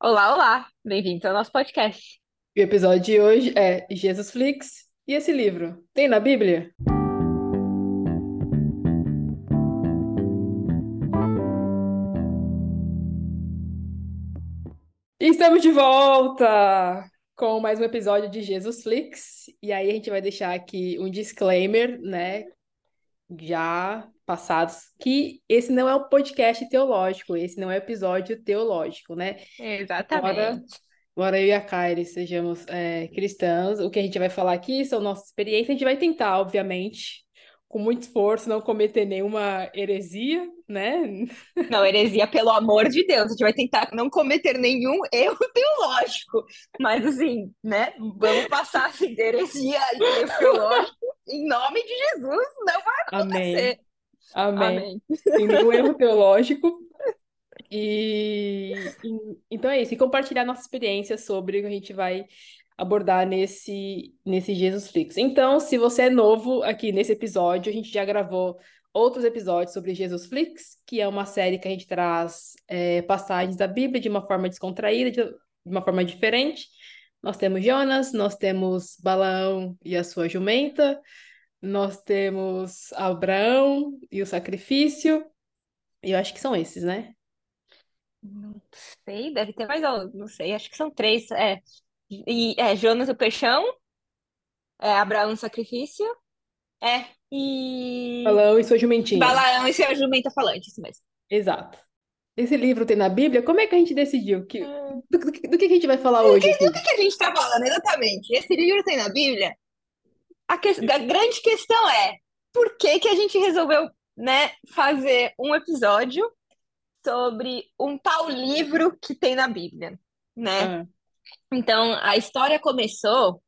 Olá, olá! Bem-vindos ao nosso podcast. E o episódio de hoje é Jesus Flix. E esse livro? Tem na Bíblia? Estamos de volta com mais um episódio de Jesus Flix. E aí a gente vai deixar aqui um disclaimer, né? Já passados, que esse não é um podcast teológico, esse não é episódio teológico, né? Exatamente. embora eu e a Kylie sejamos é, cristãos, o que a gente vai falar aqui são nossas experiências, a gente vai tentar, obviamente, com muito esforço, não cometer nenhuma heresia, né? Não, heresia, pelo amor de Deus, a gente vai tentar não cometer nenhum erro teológico, mas assim, né? Vamos passar assim, de heresia e erro teológico em nome de Jesus, não vai acontecer. Amém. Amém. Sem nenhum erro teológico. E, e- então é isso, e compartilhar nossa experiência sobre o que a gente vai abordar nesse, nesse Jesus Flix. Então, se você é novo aqui nesse episódio, a gente já gravou outros episódios sobre Jesus Flix, que é uma série que a gente traz é, passagens da Bíblia de uma forma descontraída, de de uma forma diferente. Nós temos Jonas, nós temos Balaão e a sua jumenta, nós temos Abraão e o sacrifício, e eu acho que são esses, né? Não sei, deve ter mais, não sei, acho que são três. É, e, é Jonas o Peixão, é Abraão o Sacrifício, é, e Balaão e sua jumentinha. Balaão e seu jumenta falante, isso mesmo. Exato. Esse livro tem na Bíblia? Como é que a gente decidiu? Que, Hum. do, do que do que a gente vai falar hoje aqui? O que que a gente está falando exatamente? Esse livro tem na Bíblia? A, que- a grande questão é por que que a gente resolveu, né, fazer um episódio sobre um tal livro que tem na Bíblia, né? Ah, Então, a história começou,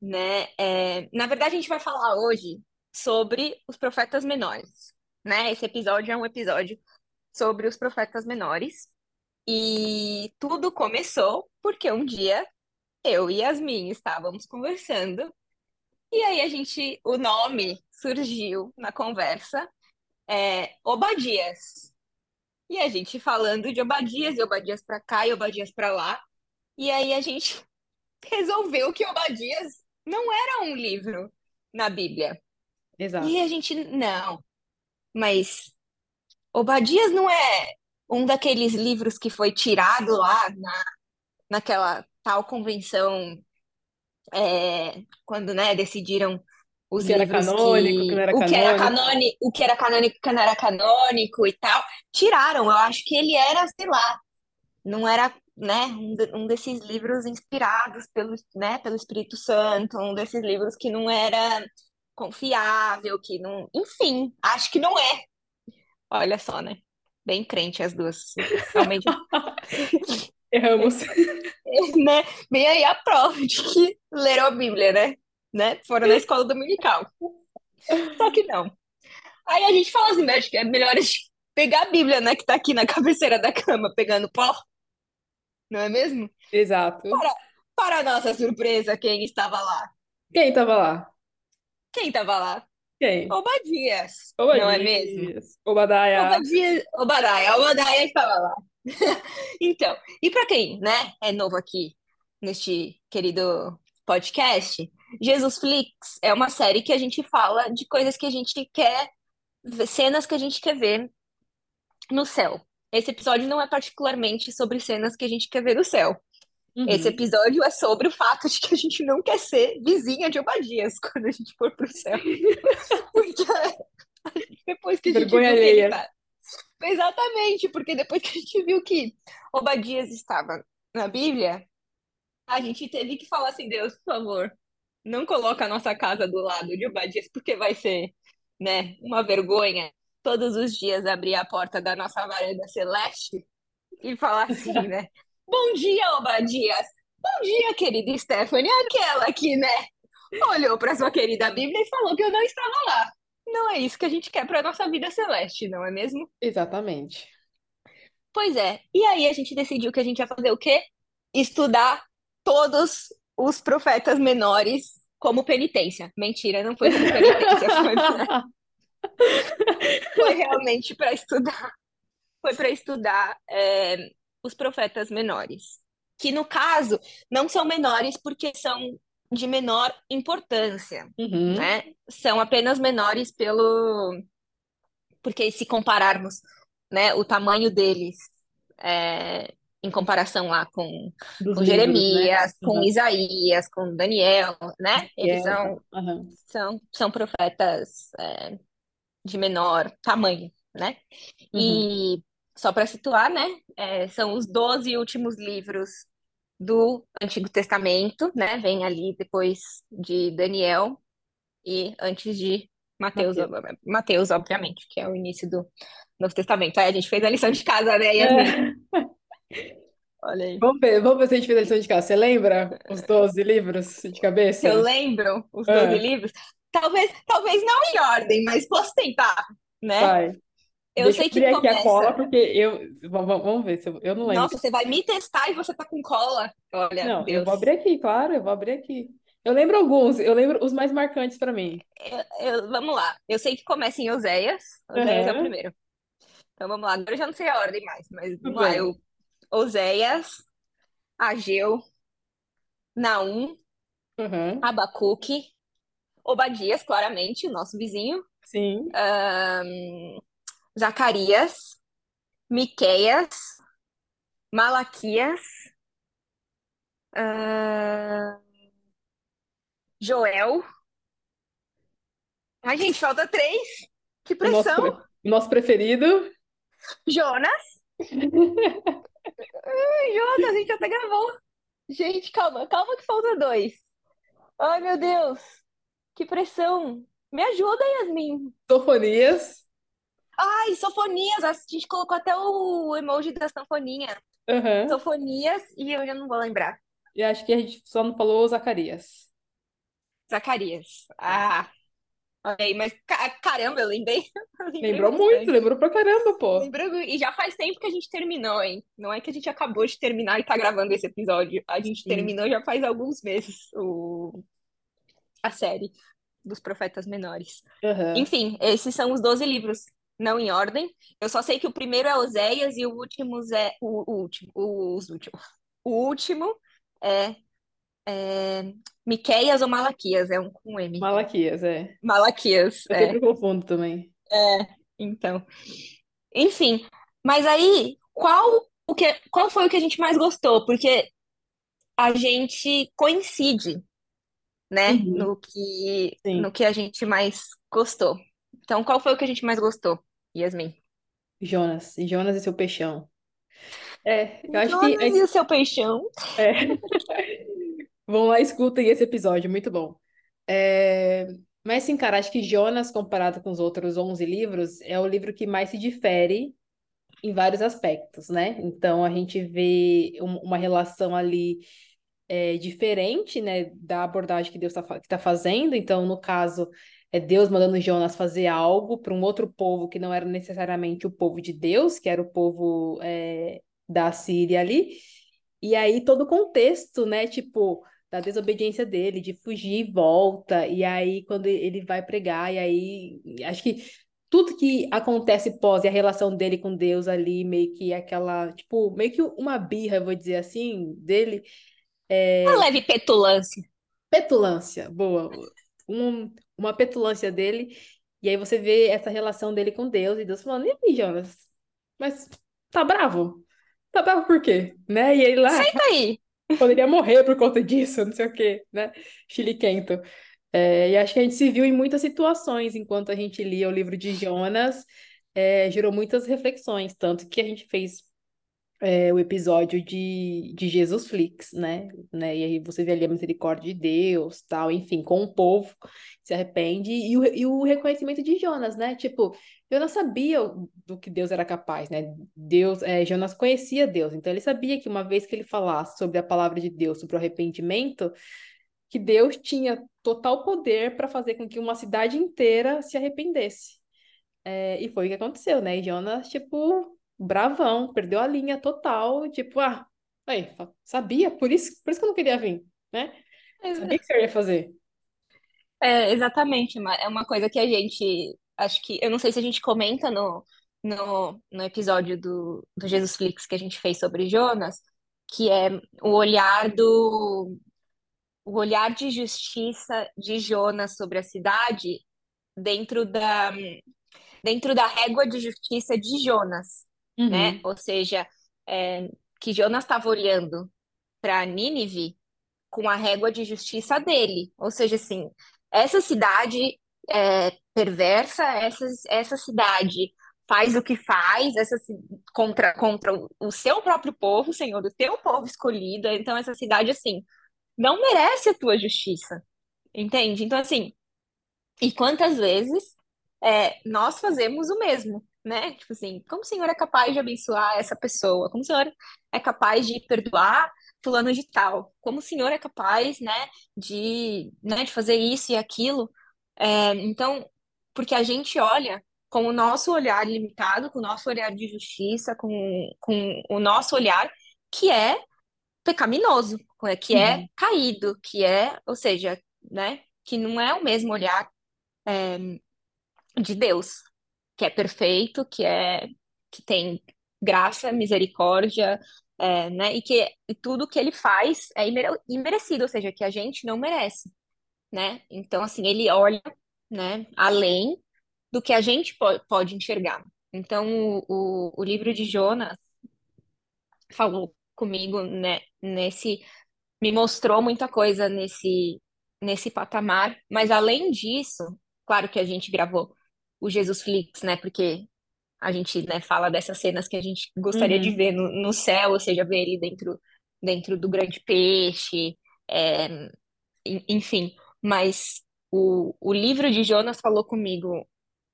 né? é, na verdade, a gente vai falar hoje sobre os profetas menores, né? Esse episódio é um episódio sobre os profetas menores. E tudo começou porque um dia eu e Yasmin estávamos conversando, e aí a gente, o nome surgiu na conversa, é Obadias. E a gente falando de Obadias, e Obadias pra cá e Obadias pra lá. E aí a gente resolveu que Obadias não era um livro na Bíblia. exato. E a gente, não, mas Obadias não é um daqueles livros que foi tirado lá na, naquela tal convenção, é, quando, né, decidiram O os que era livros canônico, que que não era o que era canônico. canônico, o que era canônico, o que não era canônico e tal, tiraram. Eu acho que ele era, sei lá, não era, né, um, de- um desses livros inspirados pelo, né, pelo Espírito Santo, um desses livros que não era confiável, que não, enfim, acho que não é. Olha só, né? Bem crente as duas. Realmente, Erramos. né? Vem aí a prova de que leram a Bíblia, né? Né? Foram na escola dominical. Só que não. Aí a gente fala assim, né? Acho que é melhor a gente pegar a Bíblia, né? Que tá aqui na cabeceira da cama, pegando pó, não é mesmo? Exato. Para nossa surpresa, quem estava lá? Quem tava lá? Quem estava lá? Quem? Obadias, não é Obadias. mesmo? Obadiah. Obadias, Obadiah, Obadiah estava lá. Então, e para quem, né, é novo aqui neste querido podcast, Jesus Flix é uma série que a gente fala de coisas que a gente quer, cenas que a gente quer ver no céu. Esse episódio não é particularmente sobre cenas que a gente quer ver no céu. Esse Uhum. episódio é sobre o fato de que a gente não quer ser vizinha de Obadias quando a gente for pro céu. Porque depois que a gente Vergonha alheia. tá. Exatamente, porque depois que a gente viu que Obadias estava na Bíblia, a gente teve que falar assim, Deus, por favor, não coloca a nossa casa do lado de Obadias, porque vai ser, né, uma vergonha todos os dias abrir a porta da nossa varanda celeste e falar assim, né? Bom dia, Obadias. Bom dia, querida Stephanie. Aquela que, né, olhou para sua querida Bíblia e falou que eu não estava lá. Não é isso que a gente quer para nossa vida celeste, não é mesmo? Exatamente. Pois é. E aí a gente decidiu que a gente ia fazer o quê? Estudar todos os profetas menores como penitência. Mentira, não foi como penitência, foi, pra- foi realmente para estudar. Foi para estudar é, os profetas menores, que no caso não são menores porque são de menor importância, Uhum. né? São apenas menores pelo porque se compararmos, né, o tamanho deles é, em comparação lá com, Dos com livros, né? Jeremias, com Uhum. Isaías, com Daniel, né? Eles Ezequiel, são, uhum. são, são profetas é, de menor tamanho, né? Uhum. E só para situar, né? é, são os 12 últimos livros do Antigo Testamento, né? Vem ali depois de Daniel e antes de Mateus, Mateus. Mateus, obviamente, que é o início do Novo Testamento. Aí a gente fez a lição de casa, né, Yasmin? É. Olha aí. Vamos ver, vamos ver se a gente fez a lição de casa. Você lembra os 12 livros de cabeça? Se eu lembro os 12 Ah, livros, talvez, talvez não em ordem, mas posso tentar, né? vai. Eu Deixa eu sei que abrir aqui a cola, começa. porque eu. Vamos, ver se eu, eu não lembro. Nossa, você vai me testar e você tá com cola. Olha, Não, eu Deus. vou abrir aqui, claro, eu vou abrir aqui. Eu lembro alguns, eu lembro os mais marcantes pra mim. Eu- eu- vamos lá. Eu sei que começa em Oséias. Oséias é o primeiro. Então vamos lá. Agora eu já não sei a ordem mais, mas tudo vamos lá. Eu, Oséias, Ageu, Naum, Aham, Abacuque, Obadias, claramente, o nosso vizinho, sim. ahn, Zacarias, Miqueias, Malaquias, ahn, Joel. Ai, gente, falta três. Que O nosso, pre- pressão! o nosso preferido. Jonas. Ai, Jonas, a gente até gravou. Gente, calma, calma que falta dois. Ai, meu Deus, que pressão. Me ajuda, Yasmin. Sofonias. Ai, Sofonias, a gente colocou até o emoji da sanfoninha. Sofonias e eu já não vou lembrar. E acho que a gente só não falou Zacarias. Zacarias. Ah, aí, mas ca- caramba, eu lembrei. Lembrou muito, bastante. lembrou pra caramba, pô. Lembrou, e já faz tempo que a gente terminou, hein? Não é que a gente acabou de terminar e tá gravando esse episódio. A gente Sim. terminou já faz alguns meses o... a série dos Profetas Menores. Aham. Enfim, esses são os 12 livros, não em ordem. Eu só sei que o primeiro é Oséias e o último é o, o último, os últimos. O último é, é Miqueias ou Malaquias, é um com M. Malaquias, é. Malaquias, Eu é. sempre confundo também. É, então. Enfim, mas aí, qual o que, qual foi o que a gente mais gostou? Porque a gente coincide, né, Uhum, no que, sim. no que a gente mais gostou. Então, qual foi o que a gente mais gostou, Yasmin? Jonas. Jonas e seu peixão. É, eu acho que. Jonas e o seu peixão. É. Vão lá, escutem esse episódio, muito bom. É, Mas, sim, cara, acho que Jonas, comparado com os outros 11 livros, é o livro que mais se difere em vários aspectos, né? Então, a gente vê um- uma relação ali é, diferente, né, da abordagem que Deus está tá fazendo. Então, no caso, é Deus mandando Jonas fazer algo para um outro povo que não era necessariamente o povo de Deus, que era o povo é, da Síria ali. E aí todo o contexto, né, tipo, da desobediência dele, de fugir e volta, e aí quando ele vai pregar, e aí acho que tudo que acontece pós e a relação dele com Deus ali, meio que aquela, tipo, meio que uma birra, eu vou dizer assim, dele, é, Uma leve petulância. petulância, boa, um- uma petulância dele, e aí você vê essa relação dele com Deus, e Deus falando, e aí, Jonas, mas tá bravo? Tá bravo por quê? Né? E ele lá, Senta aí. poderia morrer por conta disso, não sei o quê, né? Chiliquento. É, e acho que a gente se viu em muitas situações enquanto a gente lia o livro de Jonas, é, gerou muitas reflexões, tanto que a gente fez é, o episódio de, de Jesus Flix, né? né? E aí você vê ali a misericórdia de Deus, tal, enfim, com o povo se arrepende e o, e o reconhecimento de Jonas, né? Tipo, Jonas sabia do que Deus era capaz, né? Deus, é, Jonas conhecia Deus, então ele sabia que uma vez que ele falasse sobre a palavra de Deus, sobre o arrependimento, que Deus tinha total poder para fazer com que uma cidade inteira se arrependesse. É, e foi o que aconteceu, né? E Jonas, tipo, bravão, perdeu a linha total, tipo, ah, aí, sabia, por isso, por isso que eu não queria vir, né? Sabia que você ia fazer. É, exatamente, é uma coisa que a gente, acho que, eu não sei se a gente comenta no, no, no episódio do, do Jesus Flix que a gente fez sobre Jonas, que é o olhar do o olhar de justiça de Jonas sobre a cidade dentro da dentro da régua de justiça de Jonas, né? Uhum. Ou seja, é, que Jonas estava olhando para Nínive com a régua de justiça dele. Ou seja, assim, essa cidade é perversa, essa, essa cidade faz o que faz, essa contra, contra o seu próprio povo, Senhor, o teu povo escolhido. Então, essa cidade, assim, não merece a tua justiça. Entende? Então, assim, e quantas vezes é, nós fazemos o mesmo, né? Tipo assim, como o Senhor é capaz de abençoar essa pessoa? Como o Senhor é capaz de perdoar fulano de tal? Como o Senhor é capaz, né, de, né, de fazer isso e aquilo? É, então, porque a gente olha com o nosso olhar limitado, com o nosso olhar de justiça, com, com o nosso olhar que é pecaminoso, que é Uhum. caído, que é, ou seja, né, que não é o mesmo olhar de Deus, que é perfeito, que é que tem graça, misericórdia, é, né? E que e tudo que ele faz é imere- imerecido, ou seja, que a gente não merece, né? Então, assim, ele olha, né, além do que a gente po- pode enxergar. Então, o, o, o livro de Jonas falou comigo, né, nesse, me mostrou muita coisa nesse, nesse patamar, mas além disso, claro que a gente gravou o Jesus Flix, né, porque a gente, né, fala dessas cenas que a gente gostaria de Uhum. ver no, no céu, ou seja, ver ele dentro, dentro do grande peixe, é, en- enfim. Mas o, o livro de Jonas falou comigo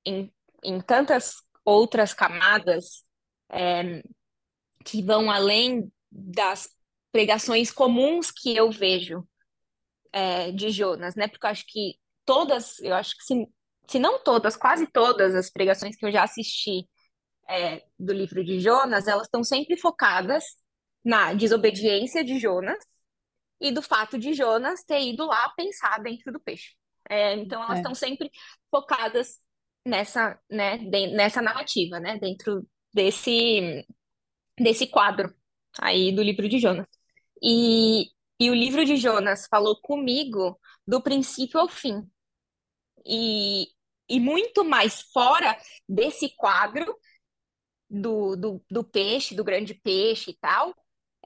em, em tantas outras camadas que vão além das pregações comuns que eu vejo é, de Jonas, né? Porque eu acho que todas, eu acho que se, se não todas, quase todas as pregações que eu já assisti é, do livro de Jonas, elas estão sempre focadas na desobediência de Jonas e do fato de Jonas ter ido lá pensar dentro do peixe. É, então elas É, estão sempre focadas nessa, né, de- nessa narrativa, né, dentro desse desse quadro aí do livro de Jonas. E, e o livro de Jonas falou comigo do princípio ao fim. E, e muito mais fora desse quadro do, do, do peixe, do grande peixe e tal,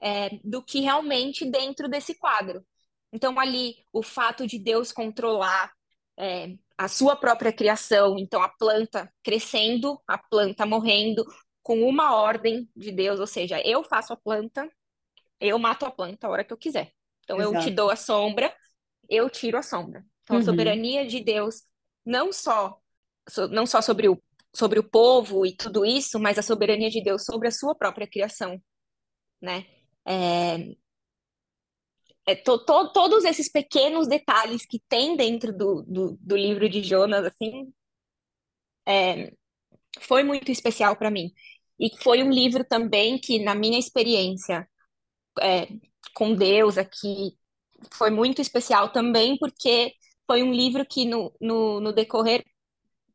é, do que realmente dentro desse quadro. Então, ali, o fato de Deus controlar é, a sua própria criação, então a planta crescendo, a planta morrendo, com uma ordem de Deus, ou seja, eu faço a planta, eu mato a planta a hora que eu quiser. Então, eu te exato. dou a sombra, eu tiro a sombra. Então, a Uhum. soberania de Deus, não só, não só sobre o, sobre o povo e tudo isso, mas a soberania de Deus sobre a sua própria criação, né? É, é to- to- todos esses pequenos detalhes que tem dentro do, do, do livro de Jonas, assim, foi muito especial para mim. E foi um livro também que, na minha experiência é, com Deus aqui, foi muito especial também, porque foi um livro que, no, no, no decorrer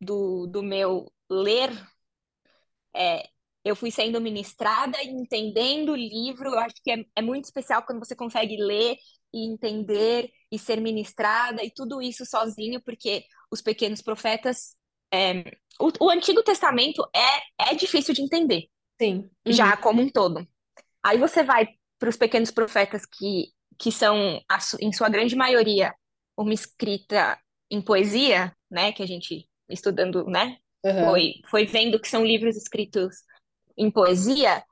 do, do meu ler, é, eu fui sendo ministrada e entendendo o livro. Eu acho que é, é muito especial quando você consegue ler e entender e ser ministrada e tudo isso sozinho, porque os pequenos profetas. é, o, o Antigo Testamento é, é difícil de entender, Sim. Uhum. já como um todo. Aí você vai para os pequenos profetas que, que são, em sua grande maioria, uma escrita em poesia, né, que a gente estudando, né, Aham. foi, foi vendo que são livros escritos em poesia,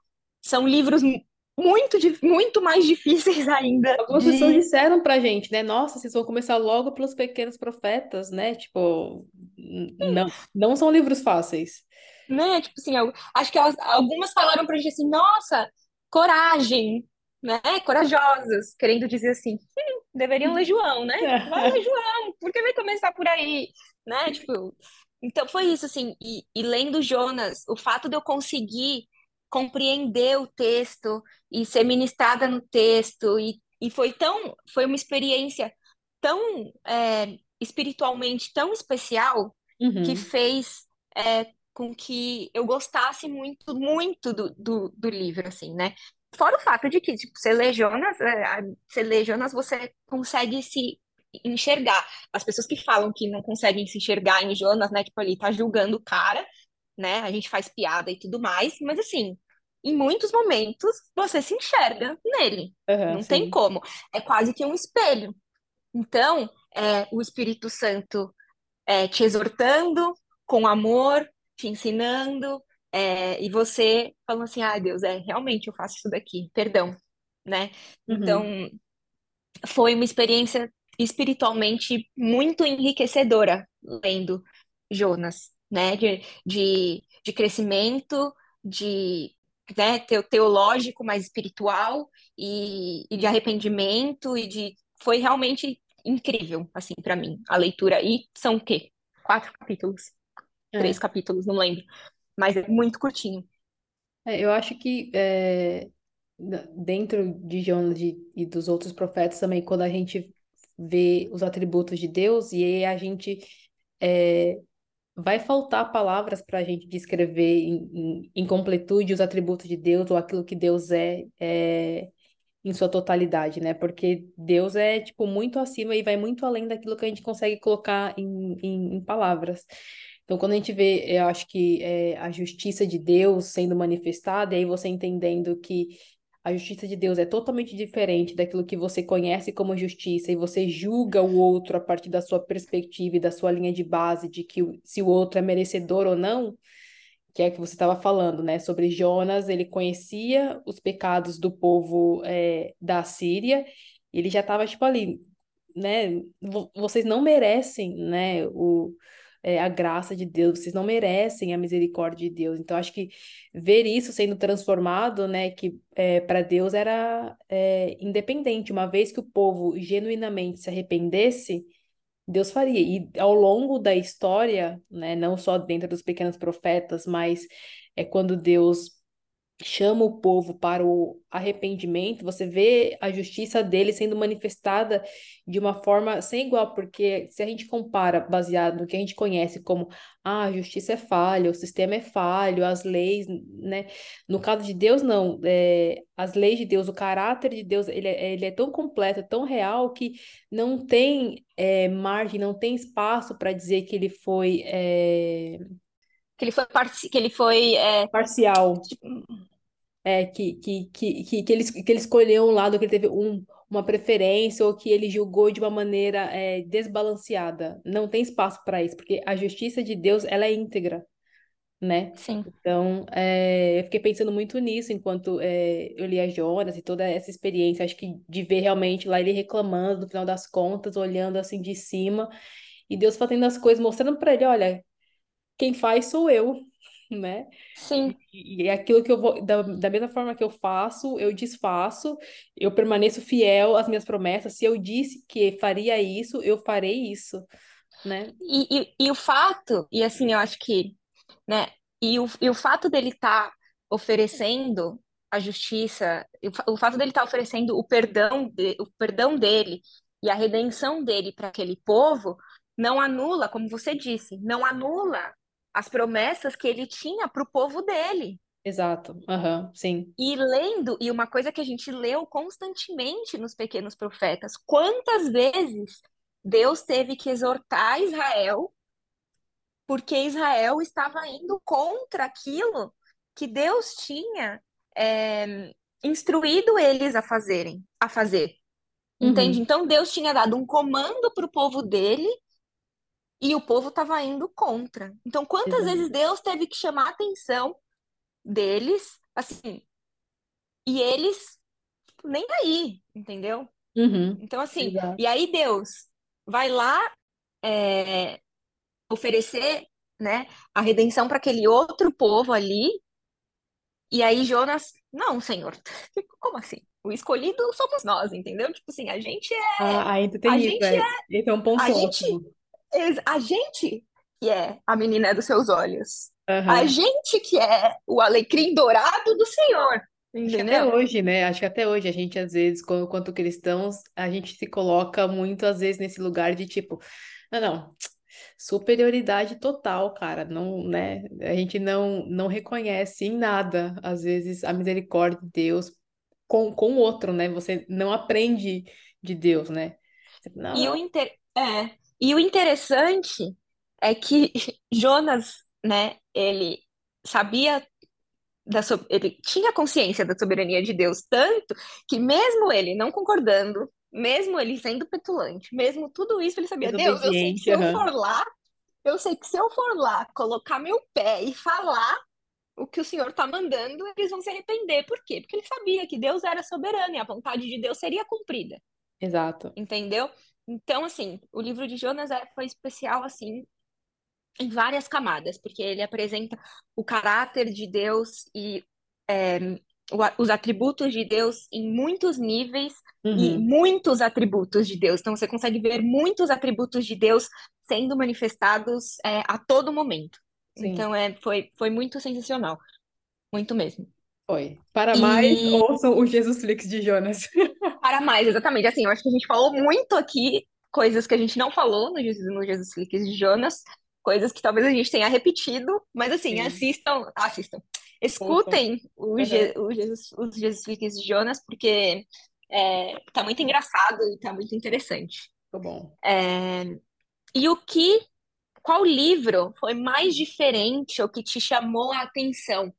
são livros mu- muito, muito mais difíceis ainda Algumas pessoas de, disseram pra gente, né? Nossa, vocês vão começar logo pelos pequenos profetas, né? Tipo, não, não são livros fáceis. né, tipo assim, acho que elas, algumas falaram pra gente assim, nossa, coragem, né, corajosas, querendo dizer assim, "Hum, deveriam ler João, né? Vai ler João, por que vai começar por aí, né? Tipo, então foi isso assim, e, e lendo Jonas, o fato de eu conseguir compreender o texto e ser ministrada no texto e, e foi tão, foi uma experiência tão é, espiritualmente tão especial que Uhum. fez é, com que eu gostasse muito, muito do, do, do livro, assim, né? Fora o fato de que, tipo, você lê Jonas, é, você lê Jonas, você consegue se enxergar. As pessoas que falam que não conseguem se enxergar em Jonas, né? Tipo, ali tá julgando o cara, né? A gente faz piada e tudo mais, mas assim, em muitos momentos você se enxerga nele. Aham, Não tem sim. como. É quase que um espelho. Então, é, o Espírito Santo é, te exortando com amor, te ensinando, é, e você falando assim, ah, Deus, é, realmente eu faço isso daqui, perdão, né? Então, Uhum. foi uma experiência espiritualmente muito enriquecedora lendo Jonas, né? De, de, de crescimento, de né, teo- teológico, mais espiritual e, e de arrependimento e de foi realmente incrível assim para mim a leitura e são o quê? Quatro capítulos, três É. capítulos, não lembro, mas é muito curtinho. É, eu acho que é, dentro de Jonas e dos outros profetas também, quando a gente vê os atributos de Deus, e aí a gente é, vai faltar palavras para a gente descrever em, em, em completude os atributos de Deus ou aquilo que Deus é, é em sua totalidade, né? Porque Deus é, tipo, muito acima e vai muito além daquilo que a gente consegue colocar em, em palavras. Então, quando a gente vê, eu acho que é, a justiça de Deus sendo manifestada, e aí você entendendo que a justiça de Deus é totalmente diferente daquilo que você conhece como justiça, e você julga o outro a partir da sua perspectiva e da sua linha de base de que se o outro é merecedor ou não, que é o que você estava falando, né? Sobre Jonas, ele conhecia os pecados do povo é, da Síria, ele já estava, tipo, ali, né? vo- Vocês não merecem, né? O, é, a graça de Deus, vocês não merecem a misericórdia de Deus. Então, acho que ver isso sendo transformado, né? Que é, para Deus era é, independente, uma vez que o povo genuinamente se arrependesse. Deus faria. E ao longo da história, né, não só dentro dos pequenos profetas, mas é quando Deus chama o povo para o arrependimento, você vê a justiça dele sendo manifestada de uma forma sem igual, porque se a gente compara baseado no que a gente conhece como ah, a justiça é falha, o sistema é falho, as leis, né? No caso de Deus, não. É, as leis de Deus, o caráter de Deus, ele é, ele é tão completo, tão real, que não tem é, margem, não tem espaço para dizer que ele foi é, Que ele foi que ele foi é, parcial. tipo, é, que, que, que, que, ele, que ele escolheu um lado, que ele teve um, uma preferência, ou que ele julgou de uma maneira é, desbalanceada. Não tem espaço para isso, porque a justiça de Deus, ela é íntegra, né? sim, Então, é, eu fiquei pensando muito nisso enquanto é, eu lia Jonas e toda essa experiência, acho que de ver realmente lá ele reclamando, no final das contas, olhando assim de cima, e Deus fazendo as coisas, mostrando para ele, olha, quem faz sou eu, né? sim. E, e aquilo que eu vou, da, da mesma forma que eu faço, eu desfaço, eu permaneço fiel às minhas promessas. Se eu disse que faria isso, eu farei isso, né? E, e, e o fato, e assim, eu acho que, né, e o, e o fato dele estar oferecendo a justiça, o, o fato dele estar oferecendo o perdão, de, o perdão dele e a redenção dele para aquele povo, não anula, como você disse, não anula as promessas que ele tinha para o povo dele. Exato. Aham, sim. E lendo, e uma coisa que a gente leu constantemente nos Pequenos Profetas, quantas vezes Deus teve que exortar Israel porque Israel estava indo contra aquilo que Deus tinha é, instruído eles a fazerem, a fazer. Entende? Uhum, Então Deus tinha dado um comando para o povo dele e o povo estava indo contra. Então, quantas vezes Deus teve que chamar a atenção deles, assim, e eles nem aí, entendeu? Uhum, Então, assim, exato. e aí Deus vai lá é, oferecer, né, a redenção para aquele outro povo ali, e aí Jonas, não, Senhor, como assim? O escolhido somos nós, entendeu? Tipo assim, a gente é, Ah, ainda a tem isso, gente é. é, Esse é um ponto a gente, ótimo. A gente que é a menina dos seus olhos, a Aham. gente que é o alecrim dourado do Senhor, Acho que até entendeu? hoje, né? Acho que até hoje a gente, às vezes, quando- quanto cristãos, a gente se coloca muito, às vezes, nesse lugar de tipo, não, não. superioridade total, cara. Não, né? A gente não, não reconhece em nada, às vezes, a misericórdia de Deus com, com o outro, né? Você não aprende de Deus, né? Não, E o, não. inter... é, e o interessante é que Jonas, né, ele sabia da so... ele tinha consciência da soberania de Deus tanto que mesmo ele não concordando, mesmo ele sendo petulante, mesmo tudo isso ele sabia, Deus, eu sei que se eu for lá, eu sei que se eu for lá, colocar meu pé e falar o que o Senhor está mandando, eles vão se arrepender. Por quê? Porque ele sabia que Deus era soberano e a vontade de Deus seria cumprida, Exato. entendeu? Então, assim, o livro de Jonas é- foi especial, assim, em várias camadas, porque ele apresenta o caráter de Deus e é, os atributos de Deus em muitos níveis e Uhum. muitos atributos de Deus. Então, você consegue ver muitos atributos de Deus sendo manifestados é, a todo momento. Sim, Então, é, foi, foi muito sensacional, muito mesmo. Foi. Para mais, E ouçam o Jesus Flix de Jonas. para mais, exatamente, assim, eu acho que a gente falou muito aqui, coisas que a gente não falou no Jesus, no Jesus Cliques de Jonas, coisas que talvez a gente tenha repetido, mas assim, Sim, assistam, assistam, escutem o, Aham. Je, o Jesus, os Jesus Cliques de Jonas, porque é, tá muito engraçado e tá muito interessante. Ficou bom. É, e o que, qual livro foi mais diferente ou que te chamou a atenção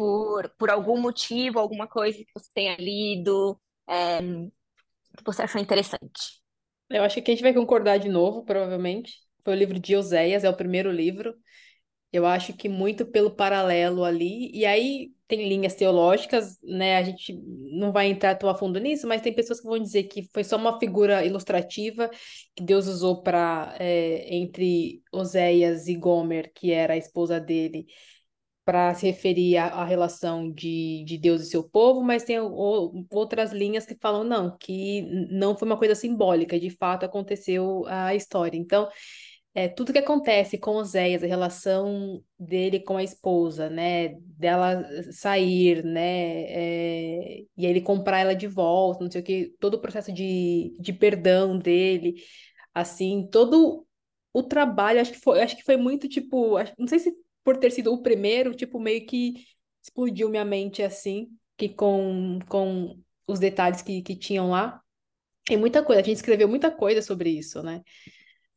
por, por algum motivo, alguma coisa que você tenha lido? é, que você achou interessante. Eu acho que a gente vai concordar de novo, provavelmente. Foi o livro de Oséias, é o primeiro livro. Eu acho que muito pelo paralelo ali. E aí tem linhas teológicas, né? A gente não vai entrar tão a fundo nisso, mas tem pessoas que vão dizer que foi só uma figura ilustrativa que Deus usou para entre Oséias e Gomer, que era a esposa dele, para se referir à, à relação de, de Deus e seu povo, mas tem o- outras linhas que falam não, que não foi uma coisa simbólica, de fato aconteceu a história. Então é, tudo que acontece com Oséias, a relação dele com a esposa, né, dela sair, né, é, e ele comprar ela de volta, não sei o que, todo o processo de, de perdão dele, assim, todo o trabalho, acho que foi, acho que foi muito, tipo, não sei se por ter sido o primeiro, tipo, meio que explodiu minha mente, assim, que com, com os detalhes que, que tinham lá, e muita coisa, a gente escreveu muita coisa sobre isso, né,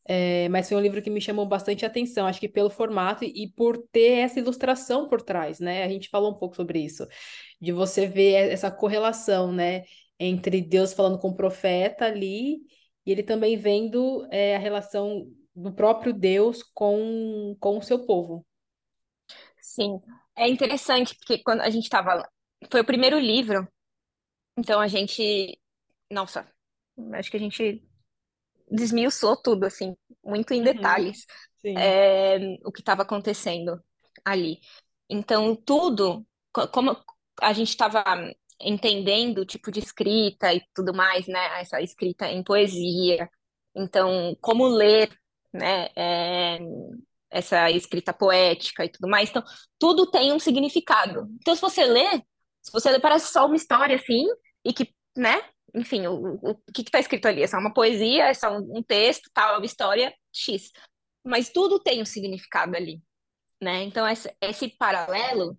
é, mas foi um livro que me chamou bastante atenção, acho que pelo formato e por ter essa ilustração por trás, né? A gente falou um pouco sobre isso, de você ver essa correlação, né, entre Deus falando com o profeta ali e ele também vendo é, a relação do próprio Deus com, com o seu povo. Sim, é interessante porque quando a gente estava, foi o primeiro livro, então a gente, nossa, acho que a gente desmiuçou tudo assim, muito em Uhum. detalhes, Sim. é, o que estava acontecendo ali. Então tudo, co- como a gente estava entendendo o tipo de escrita e tudo mais, né? Essa escrita em poesia, então como ler, né? é, essa escrita poética e tudo mais. Então, tudo tem um significado. Então, se você lê, se você lê, parece só uma história assim, e que, né? Enfim, o, o, o que está escrito ali? É só uma poesia, é só um, um texto, tal, é uma história X. Mas tudo tem um significado ali, né? Então, esse, esse paralelo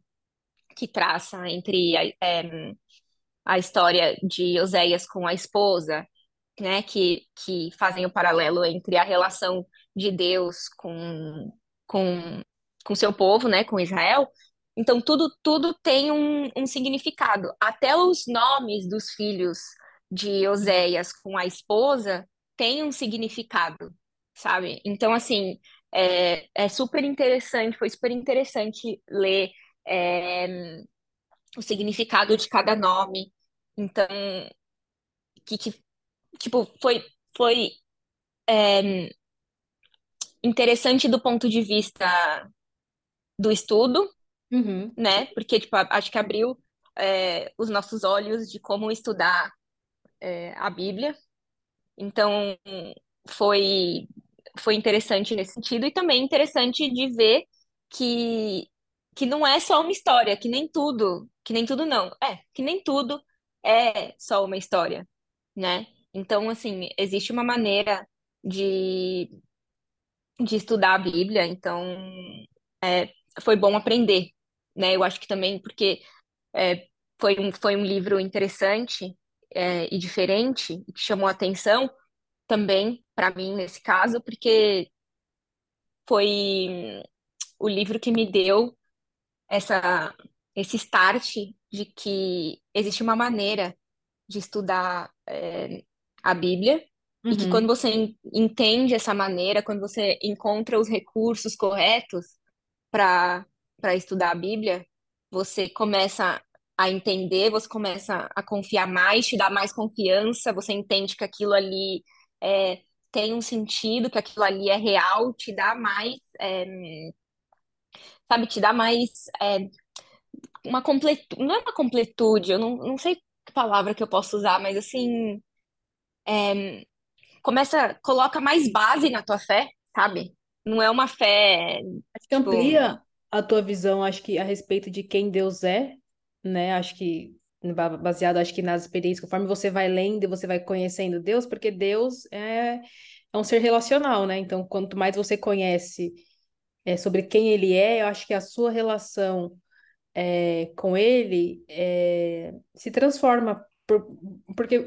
que traça entre a, é, a história de Oséias com a esposa, né? Que, que fazem o paralelo entre a relação de Deus com, com, com seu povo, né? Com Israel. Então, tudo, tudo tem um, um significado. Até os nomes dos filhos de Oséias com a esposa têm um significado, sabe? Então, assim, é, é super interessante, foi super interessante ler é, o significado de cada nome. Então, que, que tipo, foi, foi é, interessante do ponto de vista do estudo, Uhum. né? Porque, tipo, acho que abriu é, os nossos olhos de como estudar é, a Bíblia. Então, foi, foi interessante nesse sentido e também interessante de ver que, que não é só uma história, que nem tudo, que nem tudo não, é, que nem tudo é só uma história, né? Então, assim, existe uma maneira de de estudar a Bíblia, então é, foi bom aprender, né? Eu acho que também porque é, foi um, foi um livro interessante é, e diferente, que chamou atenção também para mim nesse caso, porque foi o livro que me deu essa, esse start de que existe uma maneira de estudar é, a Bíblia e que quando Uhum. você en- entende essa maneira, quando você encontra os recursos corretos para estudar a Bíblia, você começa a entender, você começa a confiar mais, te dá mais confiança, você entende que aquilo ali é, tem um sentido, que aquilo ali é real, te dá mais, é, sabe, te dá mais é, uma completude, não é uma completude, eu não, não sei que palavra que eu posso usar, mas assim, começa, coloca mais base na tua fé, sabe? Não é uma fé, Acho que tipo, amplia a tua visão, acho que a respeito de quem Deus é, né? Acho que ba- baseado, acho que nas experiências, conforme você vai lendo e você vai conhecendo Deus, porque Deus é, é um ser relacional, né? Então, quanto mais você conhece é, sobre quem Ele é, eu acho que a sua relação é, com Ele é, se transforma, por- porque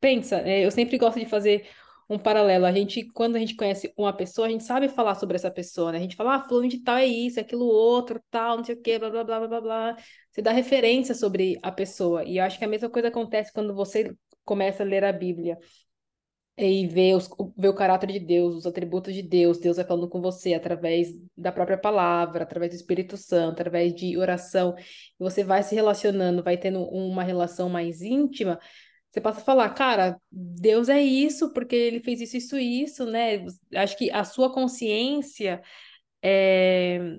Pensa, é, eu sempre gosto de fazer um paralelo. A gente, quando a gente conhece uma pessoa, a gente sabe falar sobre essa pessoa, né? A gente fala, ah, fulano de tal é isso, é aquilo outro, tal, não sei o quê, blá, blá, blá, blá, blá. Você dá referência sobre a pessoa. E eu acho que a mesma coisa acontece quando você começa a ler a Bíblia e vê, os, vê o caráter de Deus, os atributos de Deus, Deus vai falando com você através da própria palavra, através do Espírito Santo, através de oração. E você vai se relacionando, vai tendo uma relação mais íntima. Você passa a falar, cara, Deus é isso, porque ele fez isso, isso, isso, né? Acho que a sua consciência é,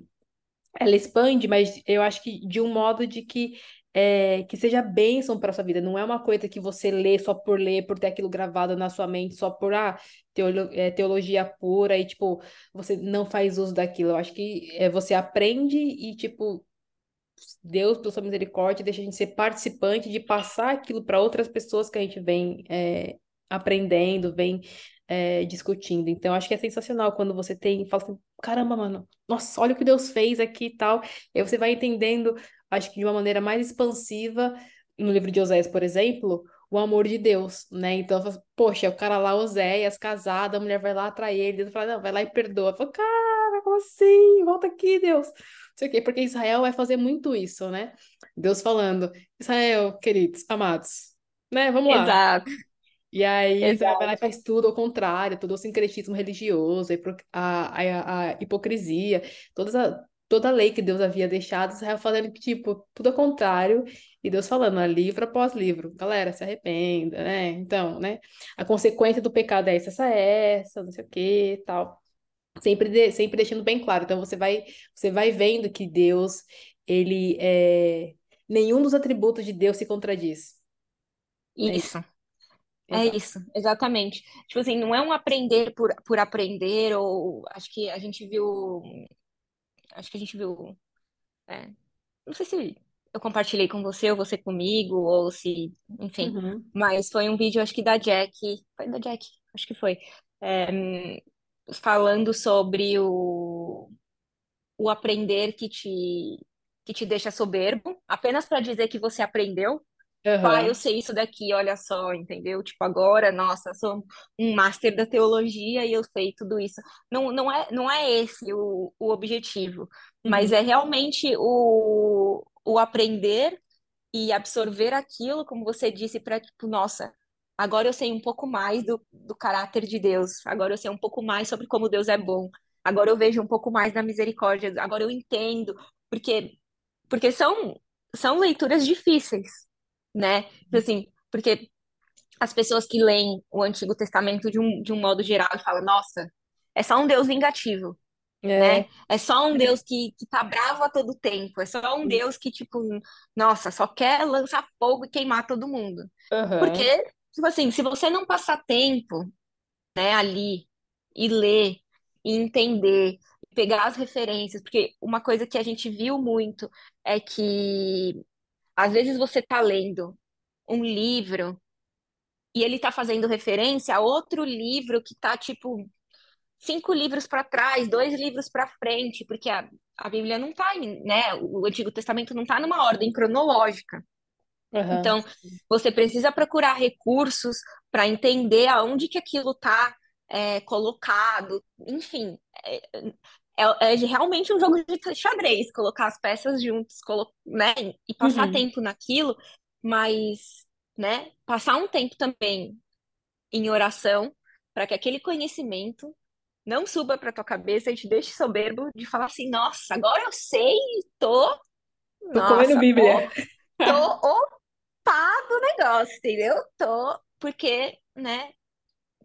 ela expande, mas eu acho que de um modo de que é, que seja bênção para sua vida. Não é uma coisa que você lê só por ler, por ter aquilo gravado na sua mente, só por ah, teolo- é, teologia pura e tipo você não faz uso daquilo. Eu acho que é, você aprende e tipo Deus, pela sua misericórdia, deixa a gente ser participante de passar aquilo para outras pessoas que a gente vem é, aprendendo, vem é, discutindo. Então, acho que é sensacional quando você tem, fala assim, caramba, mano, nossa, olha o que Deus fez aqui e tal. E aí você vai entendendo, acho que de uma maneira mais expansiva, no livro de Oséias, por exemplo, o amor de Deus, né? Então, assim, poxa, o cara lá, Oséias, casado, a mulher vai lá atrair ele, Deus fala, não, vai lá e perdoa. Fala, cara, como assim? Volta aqui, Deus sei o quê, porque Israel vai fazer muito isso, né? Deus falando, Israel, queridos, amados, né? Vamos lá. exato, E aí Israel vai exato. lá e faz tudo ao contrário, todo o sincretismo religioso, a, a, a, hipocrisia, todas a, toda a lei que Deus havia deixado, Israel fazendo, tipo, tudo ao contrário, e Deus falando, livro após livro, galera, se arrependa, né? Então, né? A consequência do pecado é essa, essa, essa, não sei o quê, tal. Sempre, de- sempre deixando bem claro. Então você vai, você vai vendo que Deus, ele é... Nenhum dos atributos de Deus se contradiz. É isso. Isso, é Exato. isso, exatamente. Tipo assim, não é um aprender por, por aprender, ou acho que a gente viu, acho que a gente viu, é, não sei se eu compartilhei com você ou você comigo, ou se, enfim, Uhum. mas foi um vídeo, acho que da Jack, foi da Jack, acho que foi, é, falando sobre o, o aprender que te, que te deixa soberbo, apenas para dizer que você aprendeu. Pai, eu Aham. sei isso daqui, olha só, entendeu? Tipo, agora, nossa, eu sou um master da teologia e eu sei tudo isso. Não, não é, não é esse o, o objetivo, mas Uhum. é realmente o, o aprender e absorver aquilo, como você disse, para, tipo, nossa, agora eu sei um pouco mais do, do caráter de Deus, agora eu sei um pouco mais sobre como Deus é bom, agora eu vejo um pouco mais da misericórdia, agora eu entendo, porque, porque são, são leituras difíceis, né? Tipo Assim, porque as pessoas que leem o Antigo Testamento de um, de um modo geral e falam, nossa, é só um Deus vingativo né? É. É só um Deus que, que tá bravo a todo tempo. É só um Deus que, tipo, nossa, só quer lançar fogo e queimar todo mundo. Porque, Aham. Tipo assim, se você não passar tempo, né, ali e ler e entender, e pegar as referências, porque uma coisa que a gente viu muito é que às vezes você tá lendo um livro e ele tá fazendo referência a outro livro que tá, tipo, cinco livros para trás, dois livros para frente, porque a, a Bíblia não está, né? O Antigo Testamento não está numa ordem cronológica. Aham. Então, você precisa procurar recursos para entender aonde que aquilo está colocado. Enfim, é, é, é realmente um jogo de xadrez, colocar as peças juntos, colo- né? E passar Uhum. tempo naquilo, mas, né? Passar um tempo também em oração para que aquele conhecimento não suba para tua cabeça e te deixe soberbo de falar assim, nossa, agora eu sei, tô, Tô comendo nossa, Bíblia. tô, tô do negócio, entendeu? Tô, porque, né,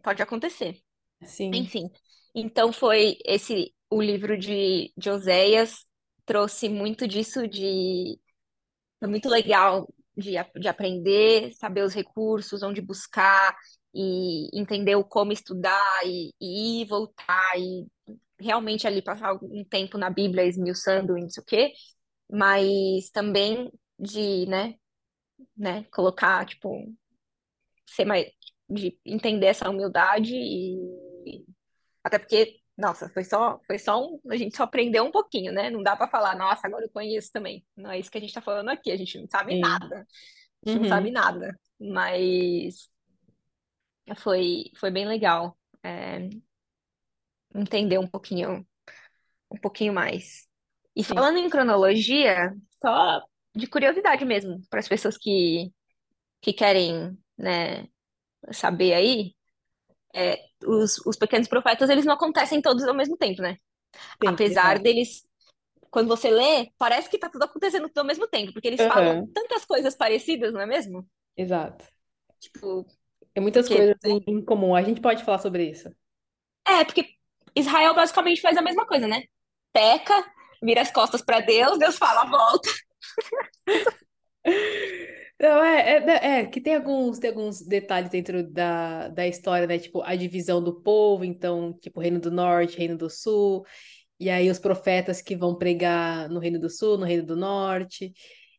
pode acontecer. Sim, Enfim, então foi esse, o livro de, de Oséias trouxe muito disso de, foi muito legal de, de aprender, saber os recursos, onde buscar e entender o como estudar e, e ir voltar e realmente ali passar um tempo na Bíblia esmiuçando e não sei o quê, mas também de, né, né, colocar, tipo, ser mais, de entender essa humildade e até porque, nossa, foi só, foi só um, a gente só aprendeu um pouquinho, né? Não dá pra falar, nossa, agora eu conheço também. Não é isso que a gente tá falando aqui, a gente não sabe sim. nada. A gente não sabe Uhum. nada, mas foi, foi bem legal é, entender um pouquinho, um pouquinho mais. E Sim. falando em cronologia, só de curiosidade mesmo, para as pessoas que, que querem, né, saber aí, é, os, os pequenos profetas, eles não acontecem todos ao mesmo tempo, né? Sim, Apesar deles, quando você lê, parece que tá tudo acontecendo tudo ao mesmo tempo, porque eles falam tantas coisas parecidas, não é mesmo? Exato. Tipo, Tem muitas porque coisas em, em comum. A gente pode falar sobre isso. É, porque Israel basicamente faz a mesma coisa, né? Peca, vira as costas pra Deus, Deus fala, volta. Não, é, é, é que tem alguns, tem alguns detalhes dentro da, da história, né? Tipo, a divisão do povo, então, tipo, Reino do Norte, Reino do Sul, e aí os profetas que vão pregar no Reino do Sul, no Reino do Norte,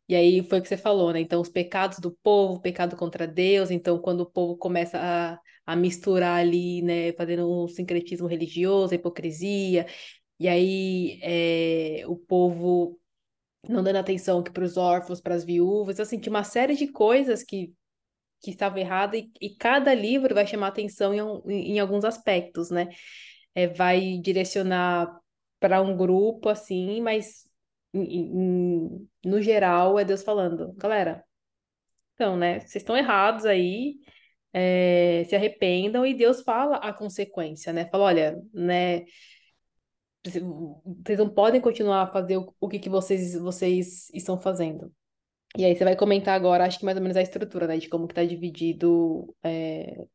e aí foi o que você falou, né? Então, os pecados do povo, pecado contra Deus, então, quando o povo começa a, a misturar ali, né, fazendo um sincretismo religioso, hipocrisia, e aí é, o povo não dando atenção para os órfãos, para as viúvas, assim, tinha uma série de coisas que, que estavam erradas e, e cada livro vai chamar atenção em, em alguns aspectos, né? É, vai direcionar para um grupo, assim, mas em- no geral é Deus falando, galera, então, né, vocês estão errados aí, é, se arrependam e Deus fala a consequência, né? Fala, olha, né, vocês não podem continuar a fazer o, o que que vocês, vocês estão fazendo. E aí você vai comentar agora, acho que mais ou menos a estrutura, né? De como que tá dividido é,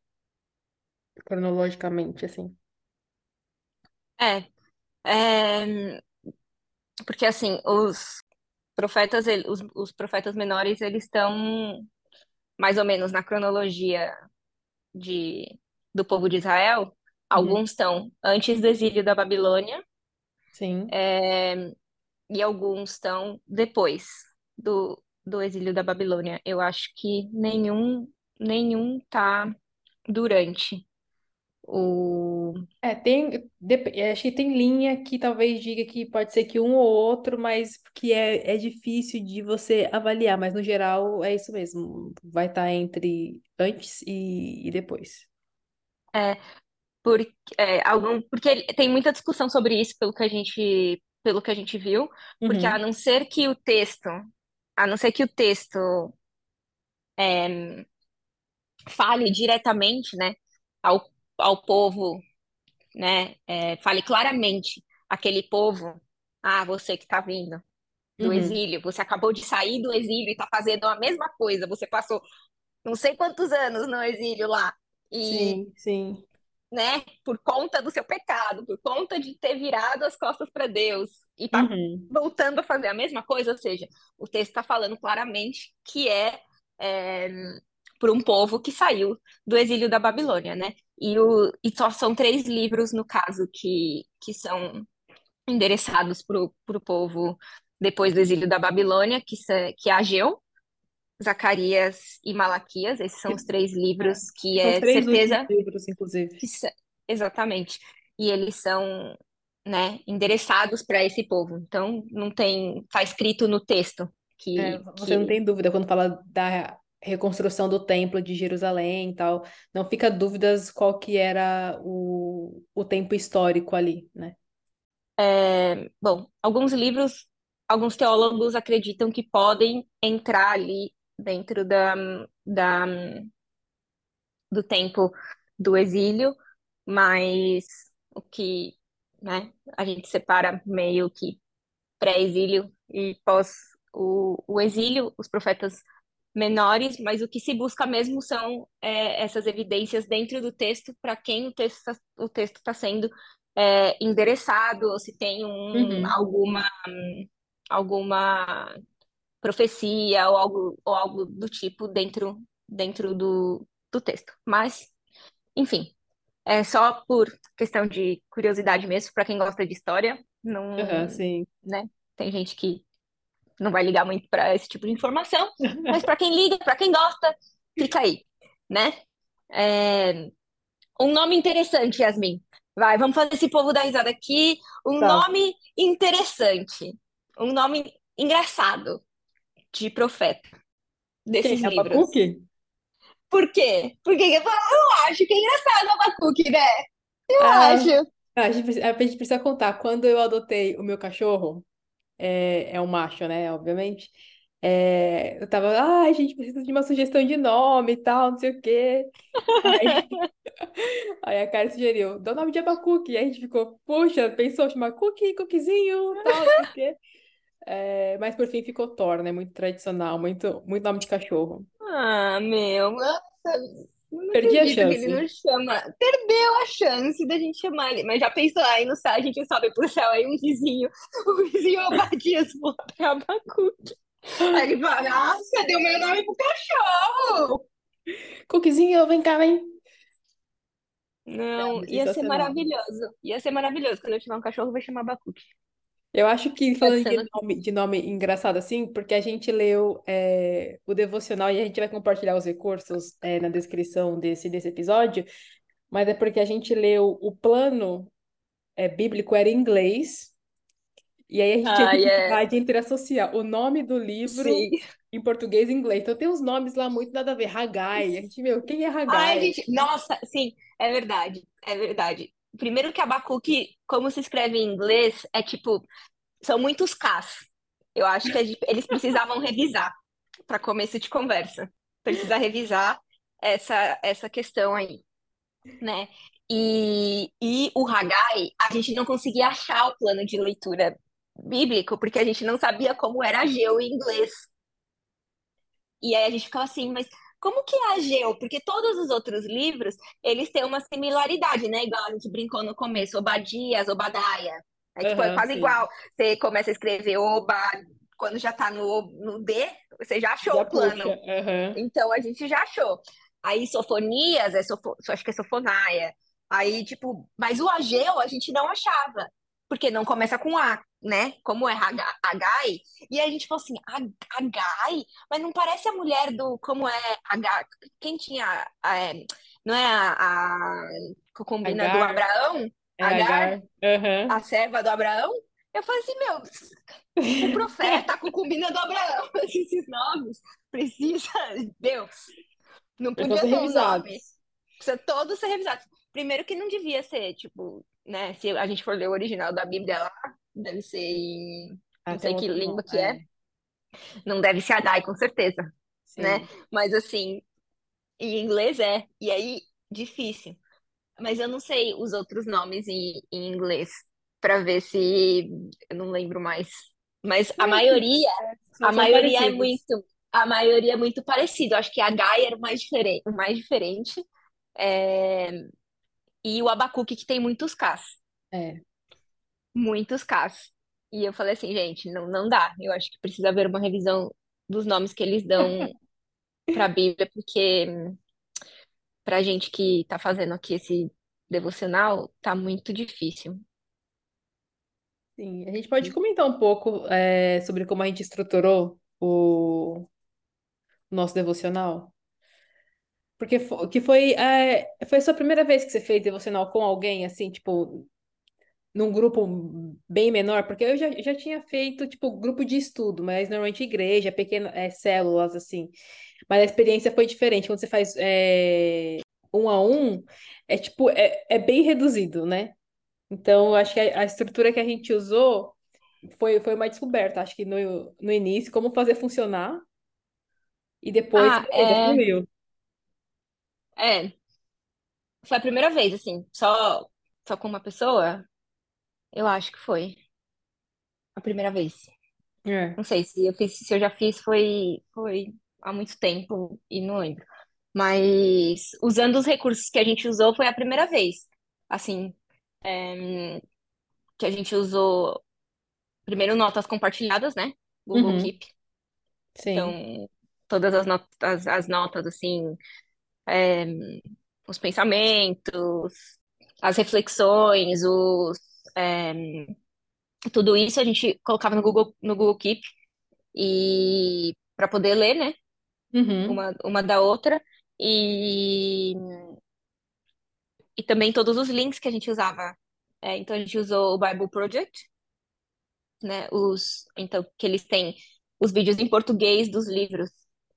cronologicamente, assim. É, é, porque assim, os profetas, os, os profetas menores, eles estão mais ou menos na cronologia de, do povo de Israel. Uhum. Alguns estão antes do exílio da Babilônia, Sim. é, e alguns estão depois do, do exílio da Babilônia. Eu acho que nenhum, nenhum tá durante o. É, tem, é, acho que tem linha que talvez diga que pode ser que um ou outro, mas que é, é difícil de você avaliar, mas no geral é isso mesmo. Vai estar entre antes e, e depois. É, porque, é, algum, porque tem muita discussão sobre isso pelo que a gente, pelo que a gente viu, porque a Uhum. não ser que o texto, a não ser que o texto fale diretamente, né, ao, ao povo, né, é, fale claramente aquele povo, ah, você que está vindo do Uhum. exílio, você acabou de sair do exílio e está fazendo a mesma coisa, você passou não sei quantos anos no exílio lá. E Sim, sim. Né, por conta do seu pecado, por conta de ter virado as costas para Deus e tá Uhum. voltando a fazer a mesma coisa, ou seja, o texto está falando claramente que é, é por um povo que saiu do exílio da Babilônia, né? E, o, e só são três livros, no caso, que, que são endereçados para o povo depois do exílio da Babilônia, que, que é Ageu, Zacarias e Malaquias. Esses são os três É. livros que São é três certeza livros, inclusive. exatamente. e eles são, né, endereçados para esse povo. Então, não tem, tá escrito no texto É, que, você não que tem dúvida quando fala da reconstrução do Templo de Jerusalém e tal, não fica dúvidas qual que era o, o tempo histórico ali, né? é, bom, alguns livros, alguns teólogos acreditam que podem entrar ali dentro da, da, do tempo do exílio, mas o que, né, a gente separa meio que pré-exílio e pós o, o exílio, os profetas menores, mas o que se busca mesmo são é, essas evidências dentro do texto para quem o texto tá- o texto está sendo é, endereçado, ou se tem um, Uhum. alguma, alguma profecia ou algo, ou algo do tipo dentro, dentro do, do texto. Mas, enfim, é só por questão de curiosidade mesmo, para quem gosta de história, não, sim. né? Tem gente que não vai ligar muito para esse tipo de informação, mas para quem liga, para quem gosta, fica aí, né? É, um nome interessante, Yasmin. Vai, vamos fazer esse povo dar risada aqui. Um Tá. nome interessante, um nome engraçado de profeta Quem? desses livros. Abacuque? Por quê? Porque eu acho que é engraçado o Abacuque, né? Eu Ah, acho. a gente, precisa- a gente precisa contar. Quando eu adotei o meu cachorro, é, é um macho, né? Obviamente. É, eu tava, ai, a gente precisa de uma sugestão de nome e tal, não sei o quê. Aí, aí a Karen sugeriu, dá o nome de Abacuque. E aí a gente ficou, puxa, pensou, chamar Cookie, Cookiezinho, tal, não sei o quê. É, mas por fim ficou Thor, né? Muito tradicional, muito, muito nome de cachorro. Ah, meu, nossa, não Perdi a acredito que ele chance. não chama. Perdeu a chance da gente chamar ele. Mas já pensou aí no céu, a gente sobe pro céu aí um vizinho, o vizinho Abadias falou pra Abacuque. Aí ele fala, nossa, deu meu nome pro cachorro. Cookiezinho, vem cá, vem. É, Não, mas ia ser sensacional. maravilhoso. Ia ser maravilhoso. Quando eu tiver um cachorro, eu vou chamar Abacuque. Eu acho que falando de nome, de nome engraçado assim, porque a gente leu é, o devocional e a gente vai compartilhar os recursos é, na descrição desse, desse episódio, mas é porque a gente leu o plano é, bíblico era em inglês, e aí a gente tinha Ai, é. dificuldade entre associar o nome do livro Sim. em português e inglês. Então tem uns nomes lá muito nada a ver. Haggai. A gente, meu, quem é Ai, Haggai? gente, nossa, sim, é verdade, é verdade. Primeiro que Abacuque, como se escreve em inglês, é tipo, são muitos Ks. Eu acho que gente- eles precisavam revisar para começo de conversa. Precisa revisar essa, essa questão aí, né? E, e o Haggai, a gente não conseguia achar o plano de leitura bíblico, porque a gente não sabia como era Ageu em inglês. E aí a gente ficava assim, mas como que é Ageu? Porque todos os outros livros, eles têm uma similaridade, né? Igual a gente brincou no começo, Obadias, Obadaia. É tipo, é Aham, quase sim. igual. Você começa a escrever Oba, quando já tá no, no D, você já achou Já o plano. Aham. Então a gente já achou. Aí Sofonias, é sofo, acho que é Sofonaia. Aí, tipo, mas o Ageu a gente não achava, porque não começa com A, né? Como é Haga- Agai. E a gente falou assim, "Ag- Agai? Mas não parece a mulher do. Como é Agai? Quem tinha. é, não é a, a concubina do. Abraão? É Agar. Aham. a serva do Abraão? Eu falei assim, meu, o profeta, a concubina do Abraão, esses nomes, precisa, Deus, não podia ser um nome, precisa todos ser revisados. Primeiro que não devia ser, tipo, né, se a gente for ler o original da Bíblia lá, deve ser em, Ah, não sei que língua que é, É, não deve ser Adai, com certeza, né? sim. Mas assim, em inglês é, e aí, difícil. Mas eu não sei os outros nomes em, em inglês, pra ver se, eu não lembro mais. Mas a maioria A maioria é muito, a maioria é muito parecido. Acho que a Gaia era o mais diferente, o mais diferente. É, E o Abacuque que tem muitos Ks, É. muitos Ks. E eu falei assim, gente, não, não dá. Eu acho que precisa haver uma revisão dos nomes que eles dão para a Bíblia, porque pra gente que tá fazendo aqui esse devocional, tá muito difícil. Sim, a gente pode comentar um pouco é, sobre como a gente estruturou o nosso devocional? Porque foi, que foi, é, foi a sua primeira vez que você fez devocional com alguém, assim, tipo, num grupo bem menor, porque eu já, já tinha feito, tipo, grupo de estudo, mas normalmente igreja, pequena, é, células, assim. Mas a experiência foi diferente. Quando você faz é, um a um, é tipo, é, é bem reduzido, né? Então, eu acho que a, a estrutura que a gente usou foi, foi uma descoberta, acho que no, no início, como fazer funcionar, e depois, Ah, é, fluiu. É. Foi a primeira vez, assim, só, só com uma pessoa, eu acho que foi a primeira vez. É. Não sei se eu fiz, se eu já fiz foi, foi há muito tempo e não lembro. Mas usando os recursos que a gente usou foi a primeira vez. Assim, é, que a gente usou primeiro notas compartilhadas, né? Google Uhum, Keep. sim. Então, todas as notas, as notas assim, é, os pensamentos, as reflexões, os, é, tudo isso a gente colocava no Google, no Google Keep e para poder ler, né? Uhum, Uma, uma da outra. E, e também todos os links que a gente usava. É, então a gente usou o Bible Project, né? Os, então, que eles têm os vídeos em português dos livros,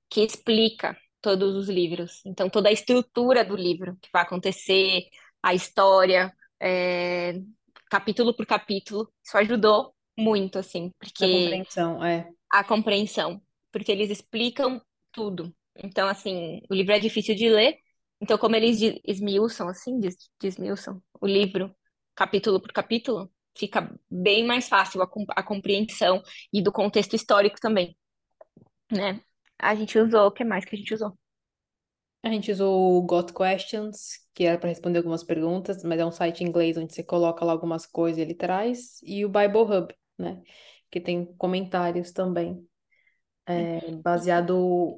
que explica todos os livros. Então, toda a estrutura do livro que vai acontecer, a história, é, capítulo por capítulo. Isso ajudou muito, assim, porque compreensão, é. a compreensão, porque eles explicam tudo. Então, assim, o livro é difícil de ler, então, como eles esmiuçam, assim, des- desmiuçam o livro, capítulo por capítulo, fica bem mais fácil a, com- a compreensão e do contexto histórico também, né? A gente usou, o que mais que a gente usou? A gente usou o Got Questions, que era para responder algumas perguntas, mas é um site em inglês onde você coloca lá algumas coisas e ele traz, e o Bible Hub, né? Que tem comentários também, é, baseado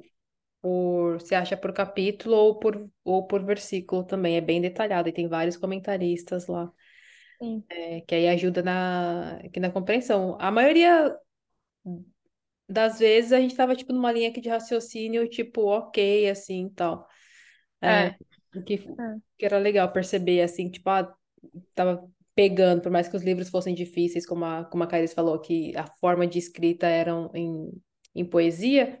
por, se acha por capítulo ou por, ou por versículo também, é bem detalhado, e tem vários comentaristas lá, é, que aí ajuda na, aqui na compreensão. A maioria das vezes a gente tava, tipo, numa linha aqui de raciocínio, tipo, ok, assim, tal. É, É, que, é. que era legal perceber, assim, tipo, ah, tava pegando, por mais que os livros fossem difíceis, como a, como a Caris falou, que a forma de escrita eram em, em poesia,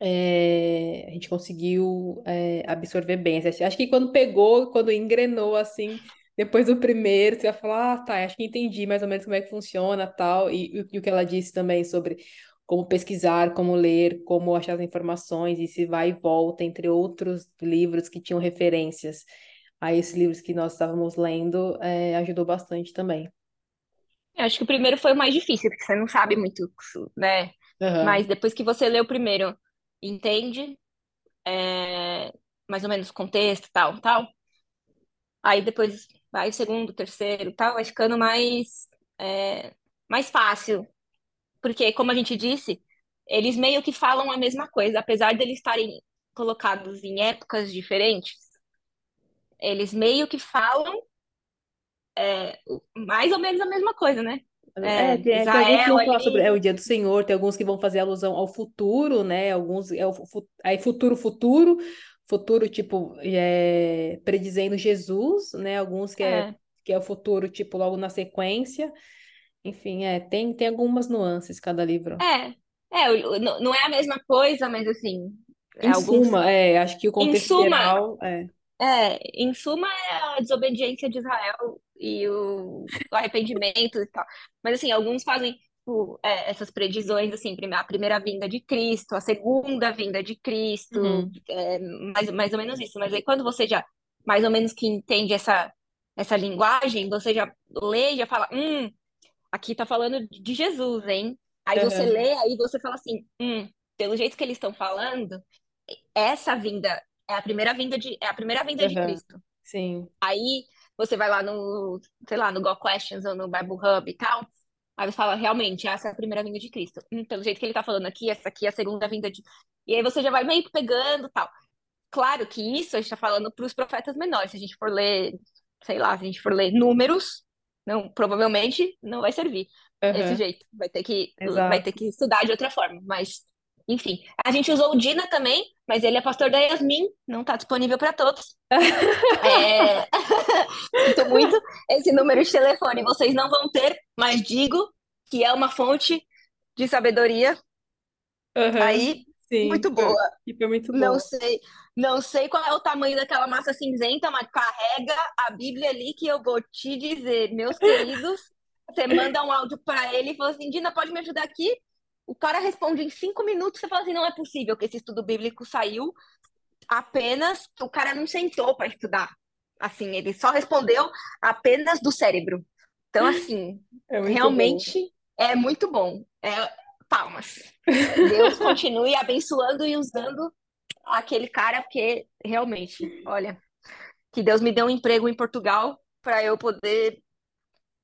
é, a gente conseguiu é, absorver bem. Assim, Acho que quando pegou, quando engrenou, assim, depois do primeiro, você vai falar, ah, tá, acho que entendi mais ou menos como é que funciona, tal, e, e, e o que ela disse também sobre como pesquisar, como ler, como achar as informações, e se vai e volta, entre outros livros que tinham referências a esses livros que nós estávamos lendo, é, ajudou bastante também. Eu acho que o primeiro foi o mais difícil, porque você não sabe muito, né? Mas Aham. depois que você lê o primeiro, entende, é, mais ou menos o contexto, tal, tal. Aí depois vai o segundo, terceiro, tal, vai ficando mais, é, mais fácil. Porque, como a gente disse, eles meio que falam a mesma coisa, apesar de eles estarem colocados em épocas diferentes, eles meio que falam é, mais ou menos a mesma coisa, né? É, É, tem, é, tem alguns que Israel vão falar sobre é, o dia do Senhor, tem alguns que vão fazer alusão ao futuro, né? Alguns é o aí futuro, futuro, futuro tipo é, predizendo Jesus, né? Alguns que é é, que é o futuro tipo logo na sequência. Enfim, é, tem tem algumas nuances cada livro. é, é, não não é a mesma coisa, mas assim, é, Em alguns, suma, é, acho que o em contexto suma, geral é. É, em suma, é a desobediência de Israel e o, o arrependimento e tal. Mas, assim, alguns fazem tipo, é, essas previsões, assim, prime- a primeira vinda de Cristo, a segunda vinda de Cristo, Uhum, é, mais, mais ou menos isso. Mas aí, quando você já, mais ou menos que entende essa, essa linguagem, você já lê e já fala, hum, aqui tá falando de Jesus, hein? Aí você aham, lê, aí você fala assim, hum, pelo jeito que eles estão falando, essa vinda é a primeira vinda de, é a primeira vinda de aham, Cristo. sim, Aí você vai lá no, sei lá, no Go Questions ou no Bible Hub e tal. Aí você fala, realmente, essa é a primeira vinda de Cristo. Hum, pelo jeito que ele tá falando aqui, essa aqui é a segunda vinda de. E aí você já vai meio que pegando tal. Claro que isso a gente tá falando para os profetas menores. Se a gente for ler, sei lá, se a gente for ler números, não, provavelmente não vai servir esse aham, jeito. Vai ter que, vai ter exato. que estudar de outra forma. Mas enfim. A gente usou o Dina também, mas ele é pastor da Yasmin, não está disponível para todos. É... Sinto muito. Esse número de telefone vocês não vão ter, mas digo que é uma fonte de sabedoria. Aham, Aí, sim, muito boa. e foi muito Não bom. sei, não sei qual é o tamanho daquela massa cinzenta, mas carrega a Bíblia ali que eu vou te dizer, meus queridos. Você manda um áudio para ele e fala assim, Dina, pode me ajudar aqui? O cara responde em cinco minutos, você fala assim, não é possível que esse estudo bíblico saiu apenas, o cara não sentou para estudar. Assim, ele só respondeu apenas do cérebro. Então, assim, É muito bom. realmente é muito bom. É, palmas. Deus continue abençoando e usando aquele cara, porque realmente, olha, que Deus me dê um emprego em Portugal para eu poder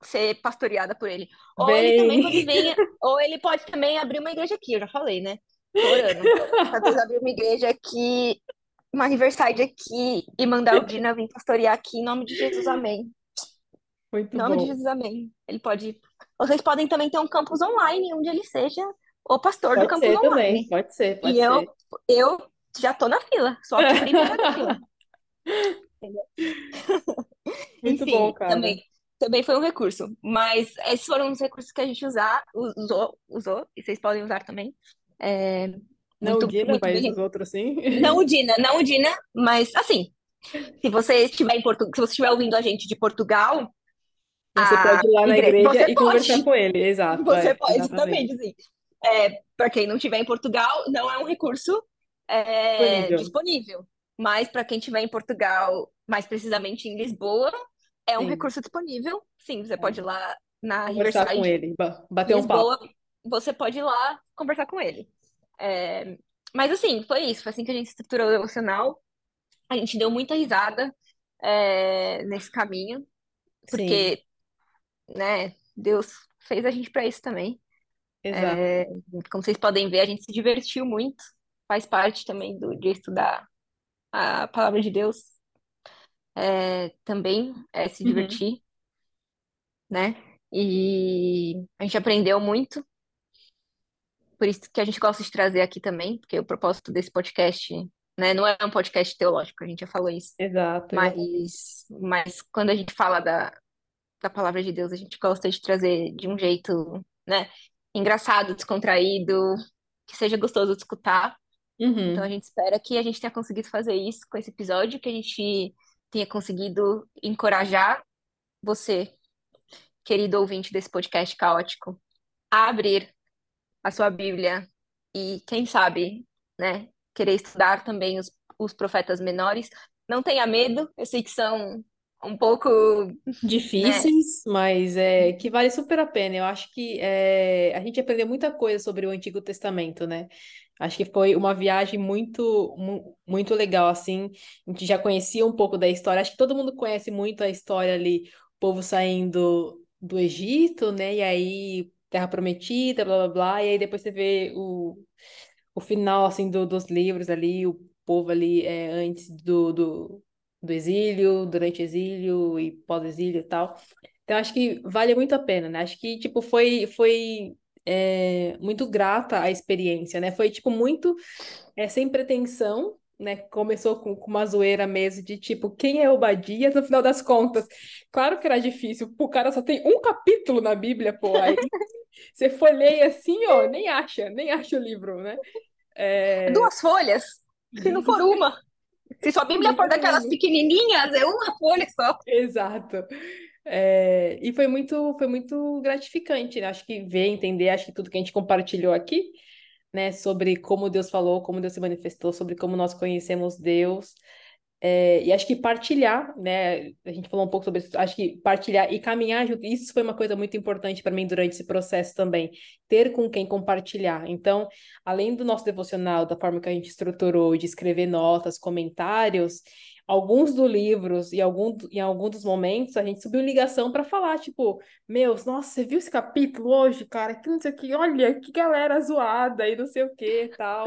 ser pastoreada por ele. Ou ele também pode Bem, vir, ou ele pode também abrir uma igreja aqui, eu já falei, né? Orando. Pra Deus abrir uma igreja aqui, uma Riverside aqui, e mandar o Dina vir pastorear aqui, em nome de Jesus, amém. muito Em nome de bom. Jesus, amém. Ele pode. Vocês podem também ter um campus online, onde ele seja o pastor do Pode campus ser também, online. pode ser, E pode eu, ser. eu já tô na fila, sou a primeira da fila. Muito bom, Enfim, cara. também, também foi um recurso. Mas esses foram os recursos que a gente usar, usou, usou, e vocês podem usar também. É, Não o muito, Dina, muito mas bem. os outros sim. Não o Dina, não o Dina, mas assim, se você estiver em Portu... se você estiver ouvindo a gente de Portugal, Você a pode ir lá na igreja, igreja e conversar pode, com ele. Exato, você é, pode, exatamente. exatamente, assim. É, para quem não estiver em Portugal, não é um recurso é, Disponível. disponível. Mas para quem estiver em Portugal, mais precisamente em Lisboa, é um Sim, recurso disponível. Sim, você é. pode ir lá na Conversar com ele, ba- bater um papo. Lisboa, você pode ir lá conversar com ele. É, mas assim, foi isso, foi assim que a gente estruturou o devocional. A gente deu muita risada é, nesse caminho, Sim, porque, né, Deus fez a gente para isso também. exato. É, como vocês podem ver, a gente se divertiu muito. Faz parte também do, de estudar a palavra de Deus. É, também é se Uhum, divertir, né? E a gente aprendeu muito. Por isso que a gente gosta de trazer aqui também, porque o propósito desse podcast, né, não é um podcast teológico, a gente já falou isso. exato. Mas, mas quando a gente fala da, da palavra de Deus, a gente gosta de trazer de um jeito, né, engraçado, descontraído, que seja gostoso de escutar. Então a Uhum, gente espera que a gente tenha conseguido fazer isso com esse episódio, que a gente tenha conseguido encorajar você, querido ouvinte desse podcast caótico, a abrir a sua Bíblia e, quem sabe, né, querer estudar também os, os profetas menores. Não tenha medo, eu sei que são um pouco, né, Difíceis, mas é que vale super a pena. Eu acho que é, a gente aprendeu muita coisa sobre o Antigo Testamento, né? Acho que foi uma viagem muito, mu- muito legal, assim. A gente já conhecia um pouco da história. Acho que todo mundo conhece muito a história ali, o povo saindo do Egito, né? E aí, Terra Prometida, blá blá blá. E aí depois você vê o, o final assim do- dos livros ali, o povo ali é, antes do, do, do exílio, durante exílio e pós-exílio e tal. Então acho que vale muito a pena, né? Acho que tipo foi foi é, muito grata a experiência, né? Foi tipo muito é, sem pretensão. Né, começou com, com uma zoeira mesmo de tipo, quem é Obadias no final das contas? Claro que era difícil, o cara só tem um capítulo na Bíblia, pô, aí você folheia assim, ó, nem acha, nem acha o livro, né? É, duas folhas, se não for uma. Se sua Bíblia for daquelas pequenininhas, é uma folha só. Exato. É, e foi muito, foi muito gratificante, né? Acho que ver, entender, acho que tudo que a gente compartilhou aqui, né, sobre como Deus falou, como Deus se manifestou, sobre como nós conhecemos Deus. É, e acho que partilhar, né? A gente falou um pouco sobre isso, acho que partilhar e caminhar junto, isso foi uma coisa muito importante para mim durante esse processo também, ter com quem compartilhar. Então, além do nosso devocional, da forma que a gente estruturou, de escrever notas, comentários, alguns dos livros e algum, em algum dos momentos a gente subiu ligação para falar, tipo, meus, nossa, você viu esse capítulo hoje, cara? Que não sei o que, olha, que galera zoada e não sei o que, tal.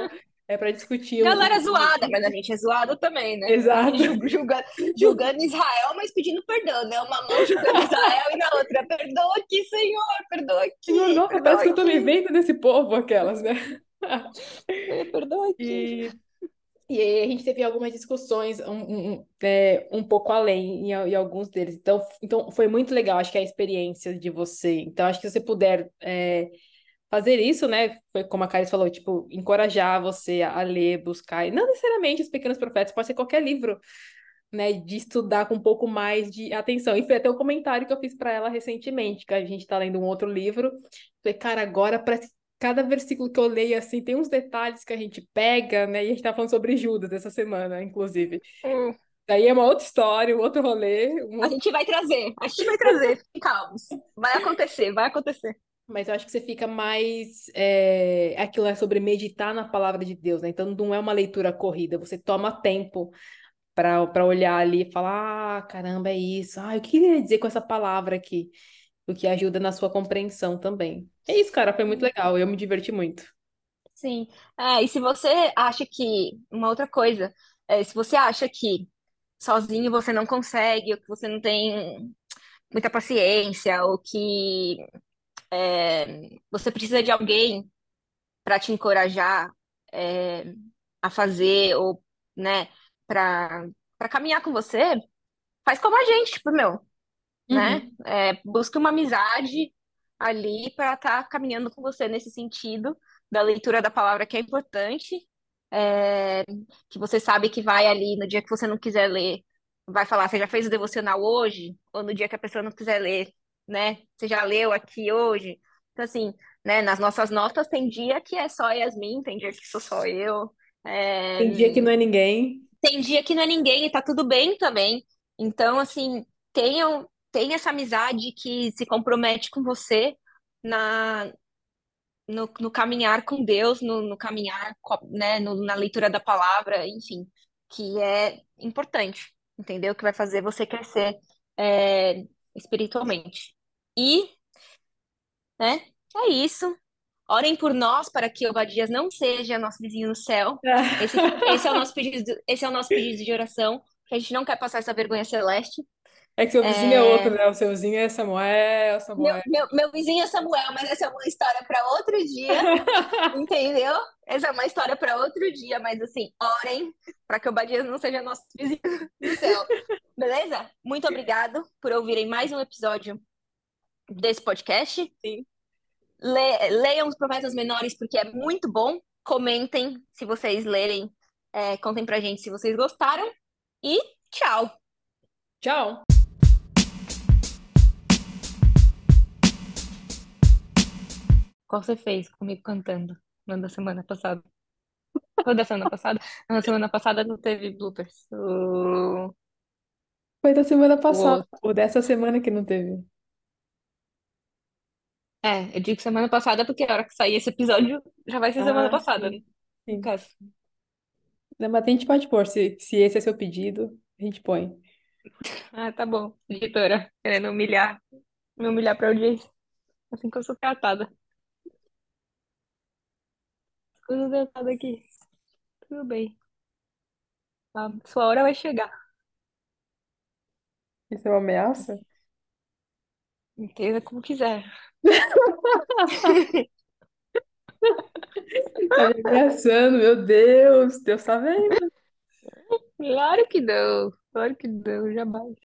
É para discutir Galera o- zoada, mas a gente é zoado também, né? Exato. Julga- julga- julgando Israel, mas pedindo perdão, né? Uma mão julgando Israel e na outra, perdoa aqui, Senhor, perdoa aqui, nossa, perdoa parece que eu tô me aqui. vendo nesse povo, aquelas, né? Me perdoa aqui. E, e aí a gente teve algumas discussões um, um, um, é, um pouco além em, em alguns deles. Então, então foi muito legal, acho que a experiência de você. Então, acho que se você puder é, fazer isso, né? Foi como a Caris falou, tipo, encorajar você a, ler, buscar. E não necessariamente os Pequenos Profetas, pode ser qualquer livro né, de estudar com um pouco mais de atenção. E foi até um comentário que eu fiz para ela recentemente, que a gente está lendo um outro livro. Falei, cara, agora parece cada versículo que eu leio, assim, tem uns detalhes que a gente pega, né? E a gente tá falando sobre Judas essa semana, inclusive. Hum. Daí é uma outra história, um outro rolê. Um... A gente vai trazer, a gente vai trazer, fiquem calmos. Vai acontecer, vai acontecer. Mas eu acho que você fica mais. É... Aquilo é sobre meditar na palavra de Deus, né? Então não é uma leitura corrida, você toma tempo para olhar ali e falar: ah, caramba, é isso. Ah, o que queria dizer com essa palavra aqui? O que ajuda na sua compreensão também. É isso, cara, foi muito legal. Eu me diverti muito. Sim. É, e se você acha que. Uma outra coisa, é, se você acha que sozinho você não consegue, ou que você não tem muita paciência, ou que é, você precisa de alguém para te encorajar é, a fazer, ou, né, para caminhar com você, faz como a gente, tipo, meu, né? Uhum. É, busca uma amizade ali para estar tá caminhando com você nesse sentido da leitura da palavra que é importante, é, que você sabe que vai ali no dia que você não quiser ler, vai falar, você já fez o devocional hoje? Ou no dia que a pessoa não quiser ler, né? Você já leu aqui hoje? Então, assim, né, nas nossas notas tem dia que é só Yasmin, tem dia que sou só eu. É... Tem dia que não é ninguém. Tem dia que não é ninguém e tá tudo bem também. Então, assim, tenham, tenha essa amizade que se compromete com você na, no, no caminhar com Deus, no, no caminhar, né, no, na leitura da palavra, enfim, que é importante, entendeu? Que vai fazer você crescer é, espiritualmente. E, né, é isso. Orem por nós para que Obadias não seja nosso vizinho no céu. Esse, esse, é o nosso pedido, esse é o nosso pedido de oração, que a gente não quer passar essa vergonha celeste. É que seu vizinho é, é outro, né? O seu vizinho é Samuel, Samuel. Meu, meu, meu vizinho é Samuel, mas essa é uma história para outro dia, entendeu? Essa é uma história para outro dia, mas assim, orem para que Obadias não seja nosso vizinho no céu. Beleza? Muito obrigado por ouvirem mais um episódio desse podcast. Sim. Le, leiam os profetas menores porque é muito bom. Comentem se vocês lerem. É, contem pra gente se vocês gostaram. E tchau! Tchau! Qual você fez comigo cantando no da semana passada? Foi da semana passada? Na semana passada não teve bloopers. O... Foi da semana passada. O dessa semana que não teve. É, eu digo semana passada porque a hora que sair esse episódio já vai ser semana Ah, passada, sim. né? No Sim. caso. Não, Mas a gente pode pôr, se, se esse é seu pedido, a gente põe. Ah, tá bom. Editora, querendo humilhar, me humilhar pra audiência. Assim que eu sou tratada. Coisa tratada aqui. Tudo bem. A sua hora vai chegar. Isso é uma ameaça? Entenda como quiser. Tá me ameaçando, meu Deus, Deus tá vendo. Claro que não. Claro que não, jamais.